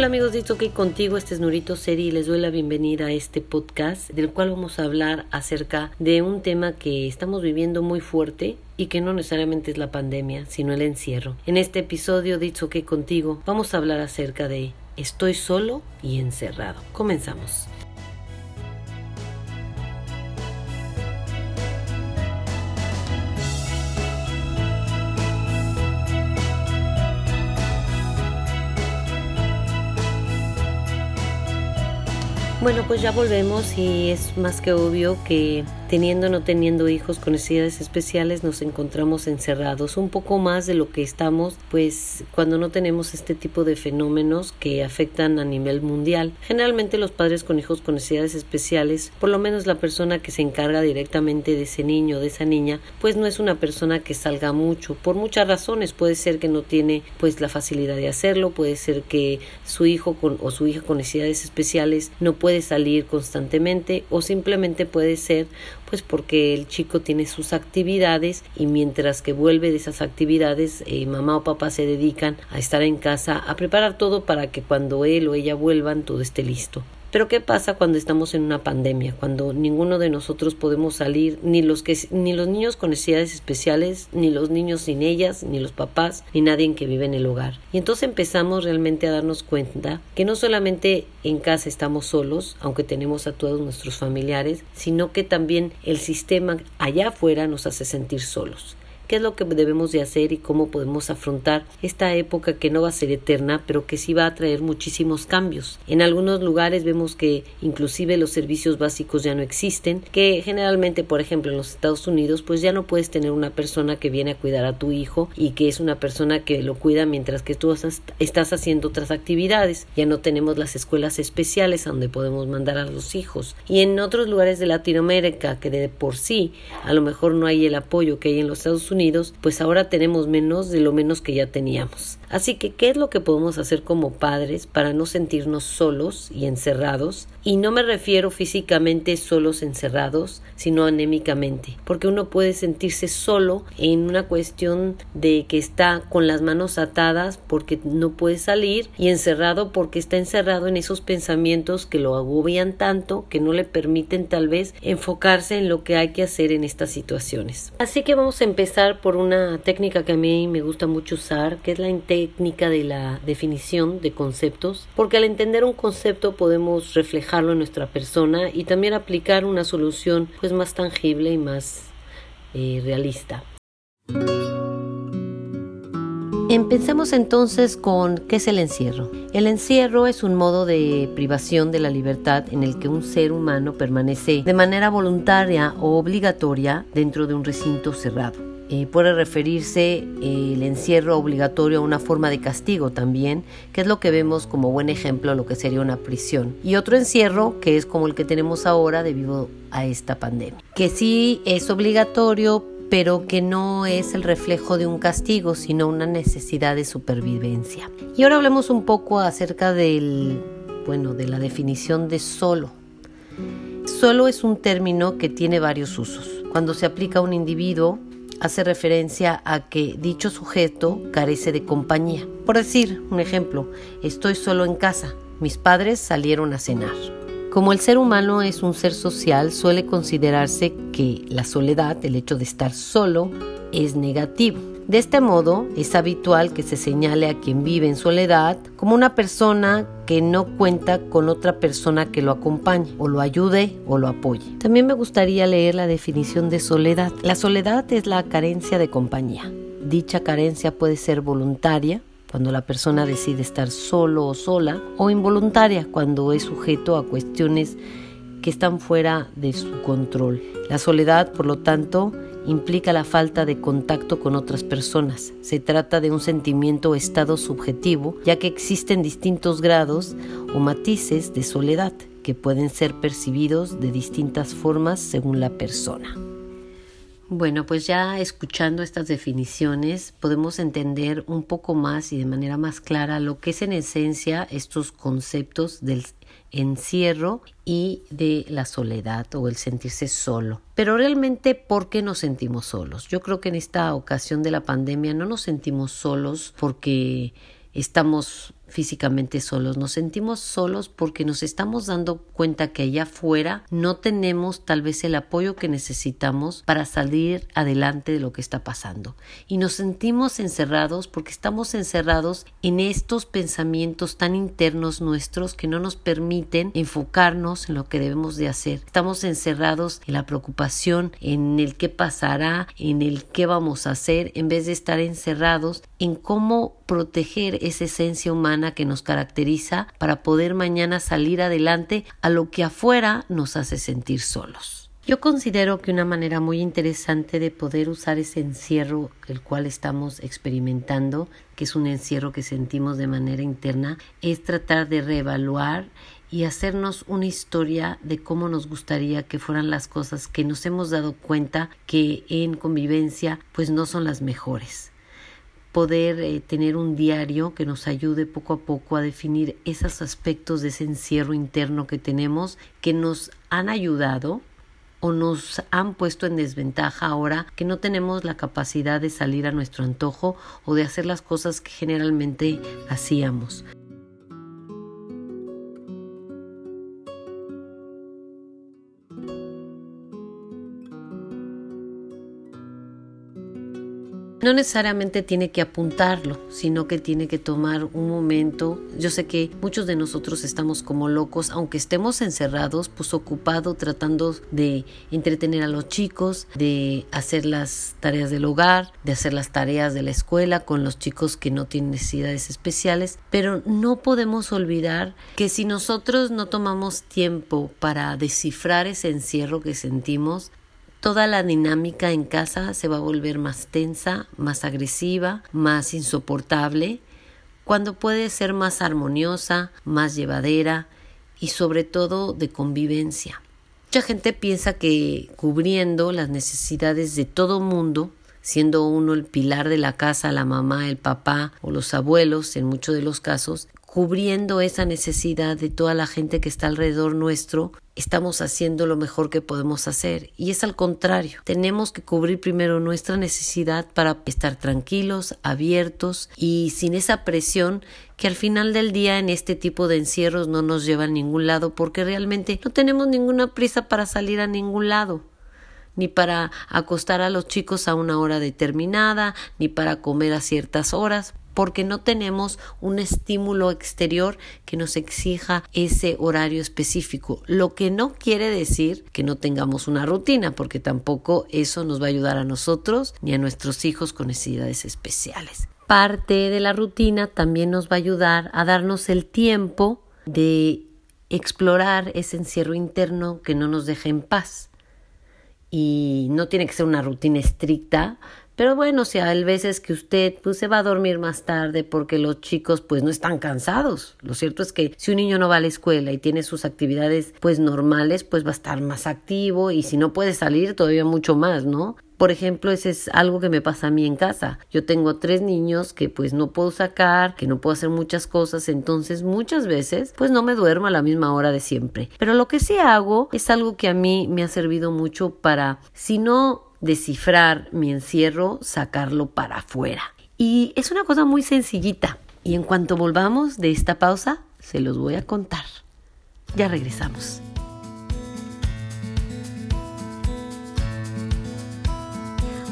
Hola amigos de It's OK Contigo, este es Nurito Seri y les doy la bienvenida a este podcast del cual vamos a hablar acerca de un tema que estamos viviendo muy fuerte y que no necesariamente es la pandemia, sino el encierro. En este episodio de It's OK Contigo vamos a hablar acerca de Estoy solo y encerrado. Comenzamos. Bueno, pues ya volvemos y es más que obvio que teniendo o no teniendo hijos con necesidades especiales nos encontramos encerrados. Un poco más de lo que estamos pues cuando no tenemos este tipo de fenómenos que afectan a nivel mundial. Generalmente los padres con hijos con necesidades especiales por lo menos la persona que se encarga directamente de ese niño de esa niña pues no es una persona que salga mucho. Por muchas razones. Puede ser que no tiene pues la facilidad de hacerlo puede ser que su hijo con, o su hija con necesidades especiales no puede salir constantemente o simplemente puede ser pues porque el chico tiene sus actividades y mientras que vuelve de esas actividades eh, mamá o papá se dedican a estar en casa a preparar todo para que cuando él o ella vuelvan todo esté listo. Pero ¿qué pasa cuando estamos en una pandemia? Cuando ninguno de nosotros podemos salir, ni los que ni los niños con necesidades especiales, ni los niños sin ellas, ni los papás, ni nadie que vive en el hogar. Y entonces empezamos realmente a darnos cuenta que no solamente en casa estamos solos, aunque tenemos a todos nuestros familiares, sino que también el sistema allá afuera nos hace sentir solos qué es lo que debemos de hacer y cómo podemos afrontar esta época que no va a ser eterna, pero que sí va a traer muchísimos cambios. En algunos lugares vemos que inclusive los servicios básicos ya no existen, que generalmente, por ejemplo, en los Estados Unidos, pues ya no puedes tener una persona que viene a cuidar a tu hijo y que es una persona que lo cuida mientras que tú estás haciendo otras actividades. Ya no tenemos las escuelas especiales donde podemos mandar a los hijos. Y en otros lugares de Latinoamérica que de por sí a lo mejor no hay el apoyo que hay en los Estados Unidos, pues ahora tenemos menos de lo menos que ya teníamos. Así que, ¿qué es lo que podemos hacer como padres para no sentirnos solos y encerrados? Y no me refiero físicamente solos encerrados, sino anémicamente, porque uno puede sentirse solo en una cuestión de que está con las manos atadas porque no puede salir y encerrado porque está encerrado en esos pensamientos que lo agobian tanto que no le permiten tal vez enfocarse en lo que hay que hacer en estas situaciones. Así que vamos a empezar por una técnica que a mí me gusta mucho usar, que es la técnica de la definición de conceptos, porque al entender un concepto podemos reflejarlo en nuestra persona y también aplicar una solución pues más tangible y más eh, realista. Empecemos entonces con qué es el encierro. El encierro es un modo de privación de la libertad en el que un ser humano permanece de manera voluntaria o obligatoria dentro de un recinto cerrado. Eh, puede referirse el encierro obligatorio a una forma de castigo también, que es lo que vemos como buen ejemplo lo que sería una prisión. Y otro encierro que es como el que tenemos ahora debido a esta pandemia, que sí es obligatorio, pero que no es el reflejo de un castigo, sino una necesidad de supervivencia. Y ahora hablemos un poco acerca del, bueno, de la definición de solo. Solo es un término que tiene varios usos. Cuando se aplica a un individuo, hace referencia a que dicho sujeto carece de compañía. Por decir un ejemplo, estoy solo en casa, mis padres salieron a cenar. Como el ser humano es un ser social, suele considerarse que la soledad, el hecho de estar solo, es negativo. De este modo, es habitual que se señale a quien vive en soledad como una persona que no cuenta con otra persona que lo acompañe, o lo ayude o lo apoye. También me gustaría leer la definición de soledad. La soledad es la carencia de compañía. Dicha carencia puede ser voluntaria, cuando la persona decide estar solo o sola, o involuntaria, cuando es sujeto a cuestiones que están fuera de su control. La soledad, por lo tanto, implica la falta de contacto con otras personas. Se trata de un sentimiento o estado subjetivo, ya que existen distintos grados o matices de soledad que pueden ser percibidos de distintas formas según la persona. Bueno, pues ya escuchando estas definiciones podemos entender un poco más y de manera más clara lo que es en esencia estos conceptos del encierro y de la soledad o el sentirse solo. Pero realmente, ¿por qué nos sentimos solos? Yo creo que en esta ocasión de la pandemia no nos sentimos solos porque estamos físicamente solos, nos sentimos solos porque nos estamos dando cuenta que allá afuera no tenemos tal vez el apoyo que necesitamos para salir adelante de lo que está pasando. Y nos sentimos encerrados porque estamos encerrados en estos pensamientos tan internos nuestros que no nos permiten enfocarnos en lo que debemos de hacer. Estamos encerrados en la preocupación, en el qué pasará, en el qué vamos a hacer, en vez de estar encerrados en cómo proteger esa esencia humana que nos caracteriza para poder mañana salir adelante a lo que afuera nos hace sentir solos. Yo considero que una manera muy interesante de poder usar ese encierro el cual estamos experimentando, que es un encierro que sentimos de manera interna, es tratar de reevaluar y hacernos una historia de cómo nos gustaría que fueran las cosas que nos hemos dado cuenta que en convivencia pues no son las mejores poder eh, tener un diario que nos ayude poco a poco a definir esos aspectos de ese encierro interno que tenemos que nos han ayudado o nos han puesto en desventaja ahora que no tenemos la capacidad de salir a nuestro antojo o de hacer las cosas que generalmente hacíamos. No necesariamente tiene que apuntarlo, sino que tiene que tomar un momento. Yo sé que muchos de nosotros estamos como locos, aunque estemos encerrados, pues ocupado tratando de entretener a los chicos, de hacer las tareas del hogar, de hacer las tareas de la escuela con los chicos que no tienen necesidades especiales, pero no podemos olvidar que si nosotros no tomamos tiempo para descifrar ese encierro que sentimos, toda la dinámica en casa se va a volver más tensa, más agresiva, más insoportable, cuando puede ser más armoniosa, más llevadera y sobre todo de convivencia. Mucha gente piensa que cubriendo las necesidades de todo mundo, siendo uno el pilar de la casa, la mamá, el papá o los abuelos, en muchos de los casos, cubriendo esa necesidad de toda la gente que está alrededor nuestro, estamos haciendo lo mejor que podemos hacer. Y es al contrario, tenemos que cubrir primero nuestra necesidad para estar tranquilos, abiertos y sin esa presión que al final del día en este tipo de encierros no nos lleva a ningún lado porque realmente no tenemos ninguna prisa para salir a ningún lado ni para acostar a los chicos a una hora determinada, ni para comer a ciertas horas porque no tenemos un estímulo exterior que nos exija ese horario específico, lo que no quiere decir que no tengamos una rutina, porque tampoco eso nos va a ayudar a nosotros ni a nuestros hijos con necesidades especiales. Parte de la rutina también nos va a ayudar a darnos el tiempo de explorar ese encierro interno que no nos deja en paz. Y no tiene que ser una rutina estricta, pero bueno, si hay veces que usted pues, se va a dormir más tarde porque los chicos pues no están cansados. Lo cierto es que si un niño no va a la escuela y tiene sus actividades pues normales, pues va a estar más activo y si no puede salir todavía mucho más, ¿no? Por ejemplo, ese es algo que me pasa a mí en casa. Yo tengo tres niños que pues no puedo sacar, que no puedo hacer muchas cosas, entonces muchas veces pues no me duermo a la misma hora de siempre. Pero lo que sí hago es algo que a mí me ha servido mucho para, si no descifrar mi encierro, sacarlo para afuera. Y es una cosa muy sencillita. Y en cuanto volvamos de esta pausa, se los voy a contar. Ya regresamos.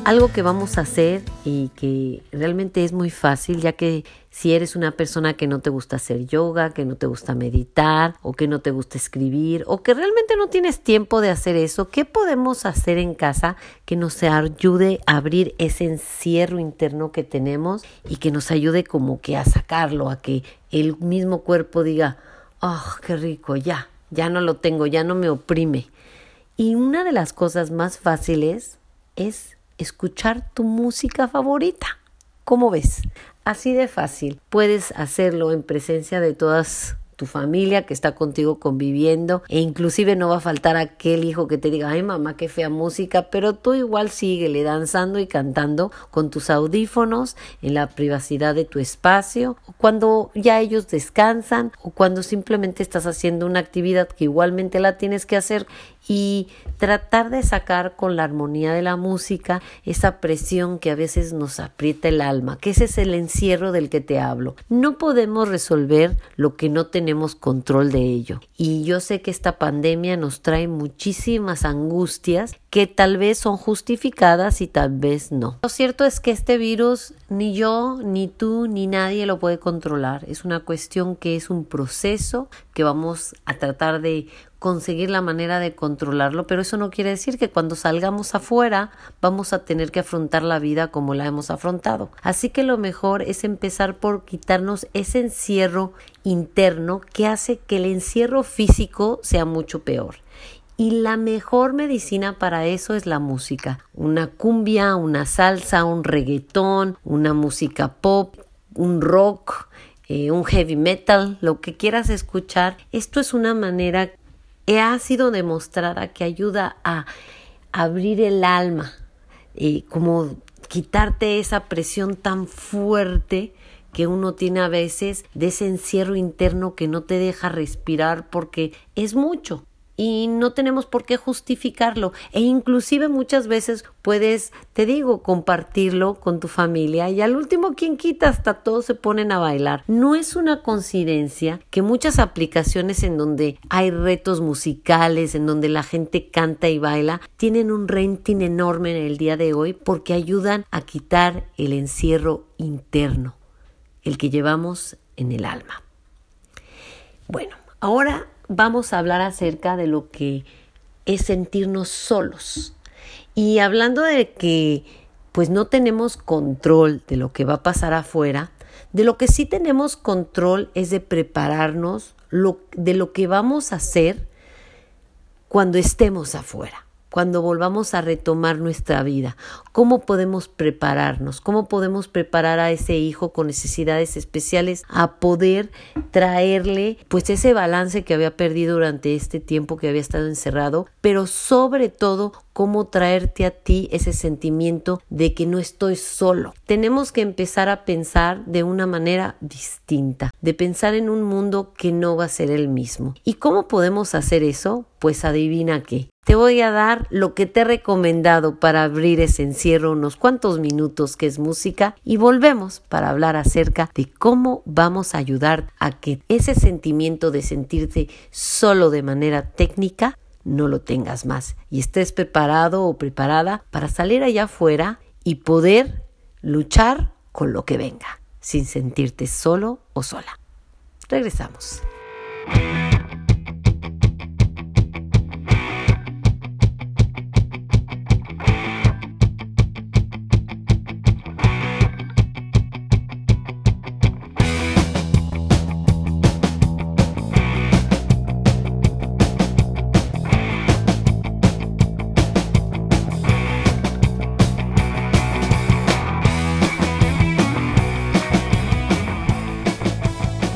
Algo que vamos a hacer y que realmente es muy fácil, ya que si eres una persona que no te gusta hacer yoga, que no te gusta meditar o que no te gusta escribir o que realmente no tienes tiempo de hacer eso, ¿qué podemos hacer en casa que nos ayude a abrir ese encierro interno que tenemos y que nos ayude como que a sacarlo, a que el mismo cuerpo diga, oh, qué rico, ya, ya no lo tengo, ya no me oprime. Y una de las cosas más fáciles es escuchar tu música favorita. ¿Cómo ves? Así de fácil. Puedes hacerlo en presencia de todas tu familia que está contigo conviviendo e inclusive no va a faltar aquel hijo que te diga, ay mamá, qué fea música, pero tú igual síguele danzando y cantando con tus audífonos en la privacidad de tu espacio, o cuando ya ellos descansan o cuando simplemente estás haciendo una actividad que igualmente la tienes que hacer y tratar de sacar con la armonía de la música esa presión que a veces nos aprieta el alma, que ese es el encierro del que te hablo. No podemos resolver lo que no tenemos tenemos control de ello. Y yo sé que esta pandemia nos trae muchísimas angustias que tal vez son justificadas y tal vez no. Lo cierto es que este virus ni yo, ni tú, ni nadie lo puede controlar. Es una cuestión que es un proceso que vamos a tratar de conseguir la manera de controlarlo, pero eso no quiere decir que cuando salgamos afuera vamos a tener que afrontar la vida como la hemos afrontado. Así que lo mejor es empezar por quitarnos ese encierro interno que hace que el encierro físico sea mucho peor. Y la mejor medicina para eso es la música. Una cumbia, una salsa, un reggaetón, una música pop, un rock, eh, un heavy metal, lo que quieras escuchar. Esto es una manera ha sido demostrada que ayuda a abrir el alma, y como quitarte esa presión tan fuerte que uno tiene a veces de ese encierro interno que no te deja respirar porque es mucho y no tenemos por qué justificarlo e inclusive muchas veces puedes, te digo, compartirlo con tu familia y al último quien quita hasta todos se ponen a bailar. No es una coincidencia que muchas aplicaciones en donde hay retos musicales, en donde la gente canta y baila, tienen un renting enorme en el día de hoy porque ayudan a quitar el encierro interno, el que llevamos en el alma. Bueno, ahora vamos a hablar acerca de lo que es sentirnos solos. Y hablando de que pues no tenemos control de lo que va a pasar afuera, de lo que sí tenemos control es de prepararnos de lo que vamos a hacer cuando estemos afuera cuando volvamos a retomar nuestra vida? ¿Cómo podemos prepararnos? ¿Cómo podemos preparar a ese hijo con necesidades especiales a poder traerle pues ese balance que había perdido durante este tiempo que había estado encerrado, pero sobre todo cómo traerte a ti ese sentimiento de que no estoy solo. Tenemos que empezar a pensar de una manera distinta, de pensar en un mundo que no va a ser el mismo. ¿Y cómo podemos hacer eso? Pues adivina qué te voy a dar lo que te he recomendado para abrir ese encierro unos cuantos minutos que es música y volvemos para hablar acerca de cómo vamos a ayudar a que ese sentimiento de sentirte solo de manera técnica no lo tengas más y estés preparado o preparada para salir allá afuera y poder luchar con lo que venga sin sentirte solo o sola. Regresamos.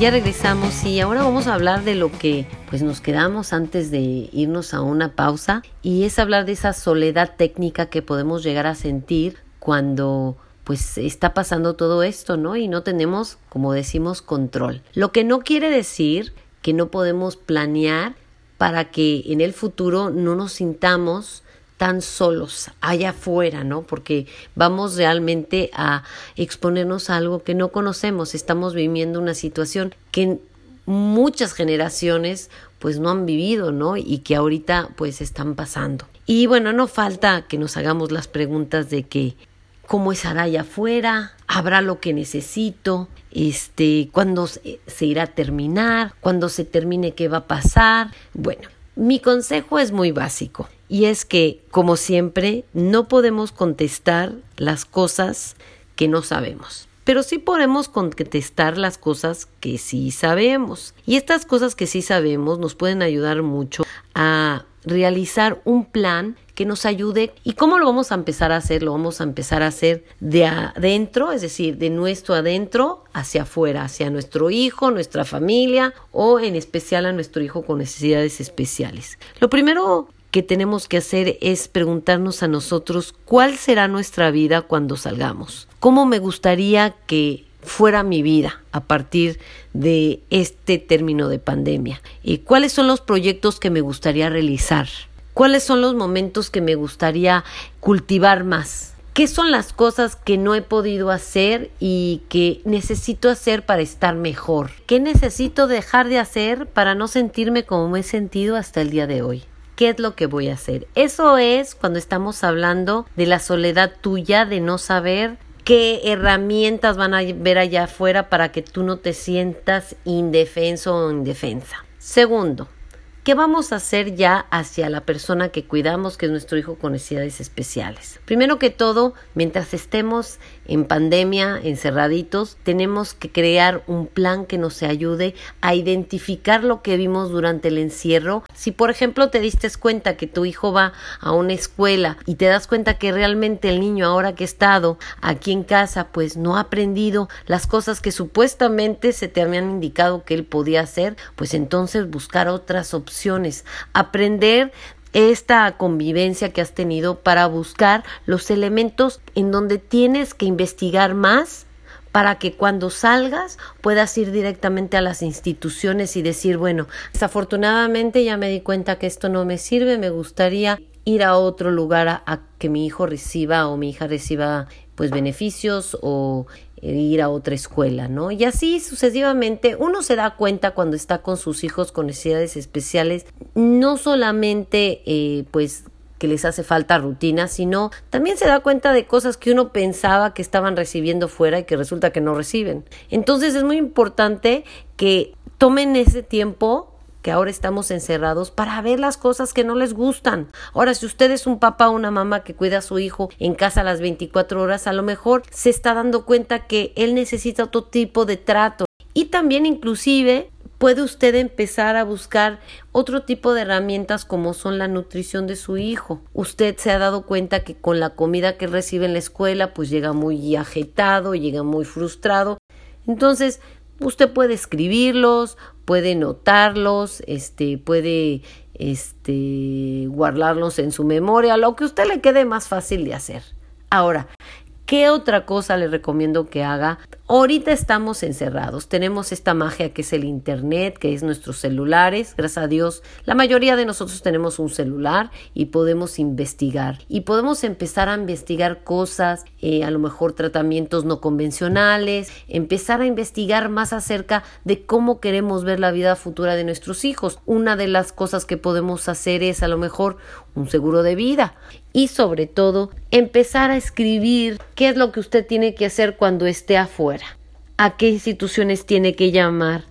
Ya regresamos y ahora vamos a hablar de lo que pues nos quedamos antes de irnos a una pausa y es hablar de esa soledad técnica que podemos llegar a sentir cuando pues está pasando todo esto, ¿no? Y no tenemos, como decimos, control. Lo que no quiere decir que no podemos planear para que en el futuro no nos sintamos tan solos allá afuera, ¿no? Porque vamos realmente a exponernos a algo que no conocemos, estamos viviendo una situación que muchas generaciones pues no han vivido, ¿no? Y que ahorita pues están pasando. Y bueno, no falta que nos hagamos las preguntas de que cómo estará allá afuera, habrá lo que necesito, este, cuándo se irá a terminar, cuándo se termine qué va a pasar. Bueno, mi consejo es muy básico y es que, como siempre, no podemos contestar las cosas que no sabemos. Pero sí podemos contestar las cosas que sí sabemos. Y estas cosas que sí sabemos nos pueden ayudar mucho a realizar un plan que nos ayude. ¿Y cómo lo vamos a empezar a hacer? Lo vamos a empezar a hacer de adentro, es decir, de nuestro adentro hacia afuera, hacia nuestro hijo, nuestra familia o en especial a nuestro hijo con necesidades especiales. Lo primero que tenemos que hacer es preguntarnos a nosotros cuál será nuestra vida cuando salgamos. ¿Cómo me gustaría que fuera mi vida a partir de este término de pandemia? ¿Y cuáles son los proyectos que me gustaría realizar? ¿Cuáles son los momentos que me gustaría cultivar más? ¿Qué son las cosas que no he podido hacer y que necesito hacer para estar mejor? ¿Qué necesito dejar de hacer para no sentirme como me he sentido hasta el día de hoy? ¿Qué es lo que voy a hacer? Eso es cuando estamos hablando de la soledad tuya, de no saber qué herramientas van a ver allá afuera para que tú no te sientas indefenso o indefensa. Segundo, ¿Qué vamos a hacer ya hacia la persona que cuidamos, que es nuestro hijo con necesidades especiales? Primero que todo, mientras estemos en pandemia, encerraditos, tenemos que crear un plan que nos ayude a identificar lo que vimos durante el encierro. Si, por ejemplo, te diste cuenta que tu hijo va a una escuela y te das cuenta que realmente el niño ahora que ha estado aquí en casa, pues no ha aprendido las cosas que supuestamente se te habían indicado que él podía hacer, pues entonces buscar otras opciones, aprender esta convivencia que has tenido para buscar los elementos en donde tienes que investigar más para que cuando salgas puedas ir directamente a las instituciones y decir, bueno, desafortunadamente ya me di cuenta que esto no me sirve, me gustaría ir a otro lugar a, a que mi hijo reciba o mi hija reciba pues beneficios o ir a otra escuela, ¿no? Y así sucesivamente uno se da cuenta cuando está con sus hijos con necesidades especiales, no solamente eh, pues que les hace falta rutina, sino también se da cuenta de cosas que uno pensaba que estaban recibiendo fuera y que resulta que no reciben. Entonces es muy importante que tomen ese tiempo que ahora estamos encerrados para ver las cosas que no les gustan. Ahora, si usted es un papá o una mamá que cuida a su hijo en casa a las 24 horas, a lo mejor se está dando cuenta que él necesita otro tipo de trato. Y también inclusive puede usted empezar a buscar otro tipo de herramientas como son la nutrición de su hijo. Usted se ha dado cuenta que con la comida que recibe en la escuela pues llega muy agitado, llega muy frustrado. Entonces, usted puede escribirlos, puede notarlos, este, puede este, guardarlos en su memoria, lo que a usted le quede más fácil de hacer. Ahora, ¿qué otra cosa le recomiendo que haga? Ahorita estamos encerrados, tenemos esta magia que es el Internet, que es nuestros celulares, gracias a Dios, la mayoría de nosotros tenemos un celular y podemos investigar. Y podemos empezar a investigar cosas, eh, a lo mejor tratamientos no convencionales, empezar a investigar más acerca de cómo queremos ver la vida futura de nuestros hijos. Una de las cosas que podemos hacer es a lo mejor un seguro de vida. Y sobre todo empezar a escribir qué es lo que usted tiene que hacer cuando esté afuera, a qué instituciones tiene que llamar,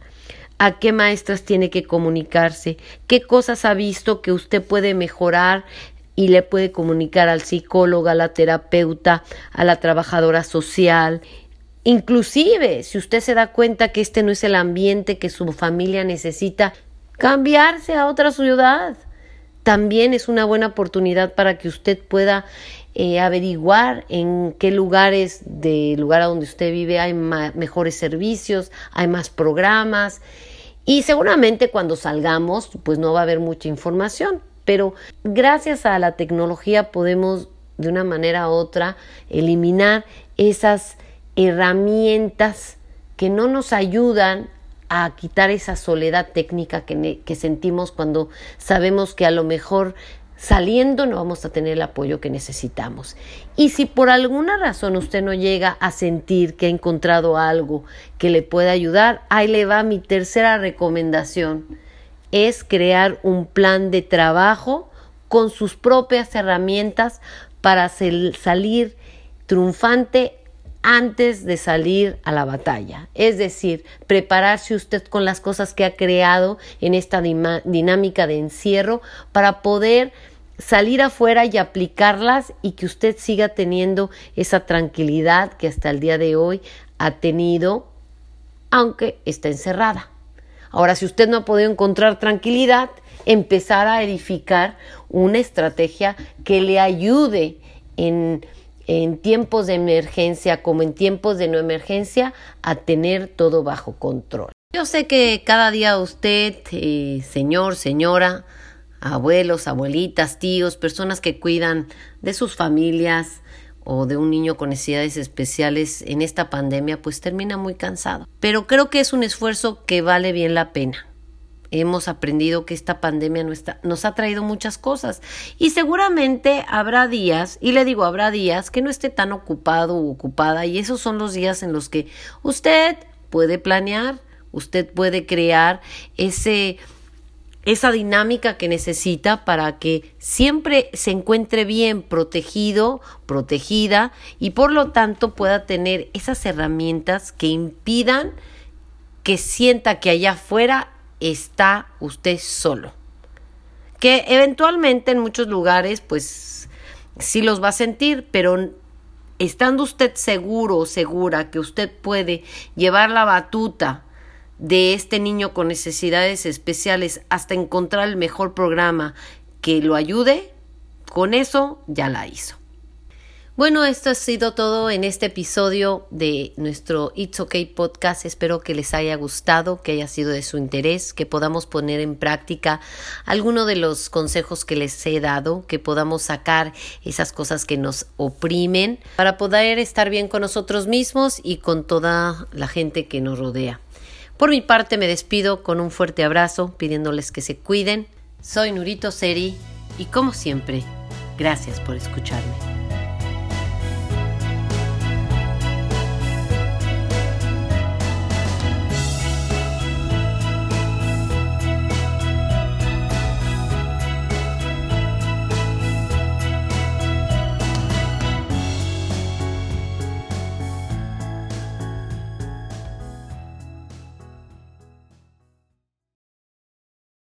a qué maestras tiene que comunicarse, qué cosas ha visto que usted puede mejorar y le puede comunicar al psicólogo, a la terapeuta, a la trabajadora social. Inclusive, si usted se da cuenta que este no es el ambiente que su familia necesita, cambiarse a otra ciudad también es una buena oportunidad para que usted pueda eh, averiguar en qué lugares del lugar a donde usted vive hay mejores servicios, hay más programas. Y seguramente cuando salgamos pues no va a haber mucha información, pero gracias a la tecnología podemos de una manera u otra eliminar esas herramientas que no nos ayudan a quitar esa soledad técnica que, que sentimos cuando sabemos que a lo mejor saliendo no vamos a tener el apoyo que necesitamos. Y si por alguna razón usted no llega a sentir que ha encontrado algo que le pueda ayudar, ahí le va mi tercera recomendación. Es crear un plan de trabajo con sus propias herramientas para salir triunfante antes de salir a la batalla. Es decir, prepararse usted con las cosas que ha creado en esta dinámica de encierro para poder salir afuera y aplicarlas y que usted siga teniendo esa tranquilidad que hasta el día de hoy ha tenido, aunque está encerrada. Ahora, si usted no ha podido encontrar tranquilidad, empezar a edificar una estrategia que le ayude en, en tiempos de emergencia como en tiempos de no emergencia a tener todo bajo control. Yo sé que cada día usted, eh, señor, señora, abuelos, abuelitas, tíos, personas que cuidan de sus familias o de un niño con necesidades especiales en esta pandemia, pues termina muy cansado. Pero creo que es un esfuerzo que vale bien la pena hemos aprendido que esta pandemia nos ha traído muchas cosas y seguramente habrá días, y le digo habrá días que no esté tan ocupado u ocupada y esos son los días en los que usted puede planear, usted puede crear ese esa dinámica que necesita para que siempre se encuentre bien protegido, protegida y por lo tanto pueda tener esas herramientas que impidan que sienta que allá afuera está usted solo. Que eventualmente en muchos lugares pues sí los va a sentir, pero estando usted seguro o segura que usted puede llevar la batuta de este niño con necesidades especiales hasta encontrar el mejor programa que lo ayude, con eso ya la hizo. Bueno, esto ha sido todo en este episodio de nuestro It's Okay podcast. Espero que les haya gustado, que haya sido de su interés, que podamos poner en práctica alguno de los consejos que les he dado, que podamos sacar esas cosas que nos oprimen para poder estar bien con nosotros mismos y con toda la gente que nos rodea. Por mi parte me despido con un fuerte abrazo, pidiéndoles que se cuiden. Soy Nurito Seri y como siempre, gracias por escucharme.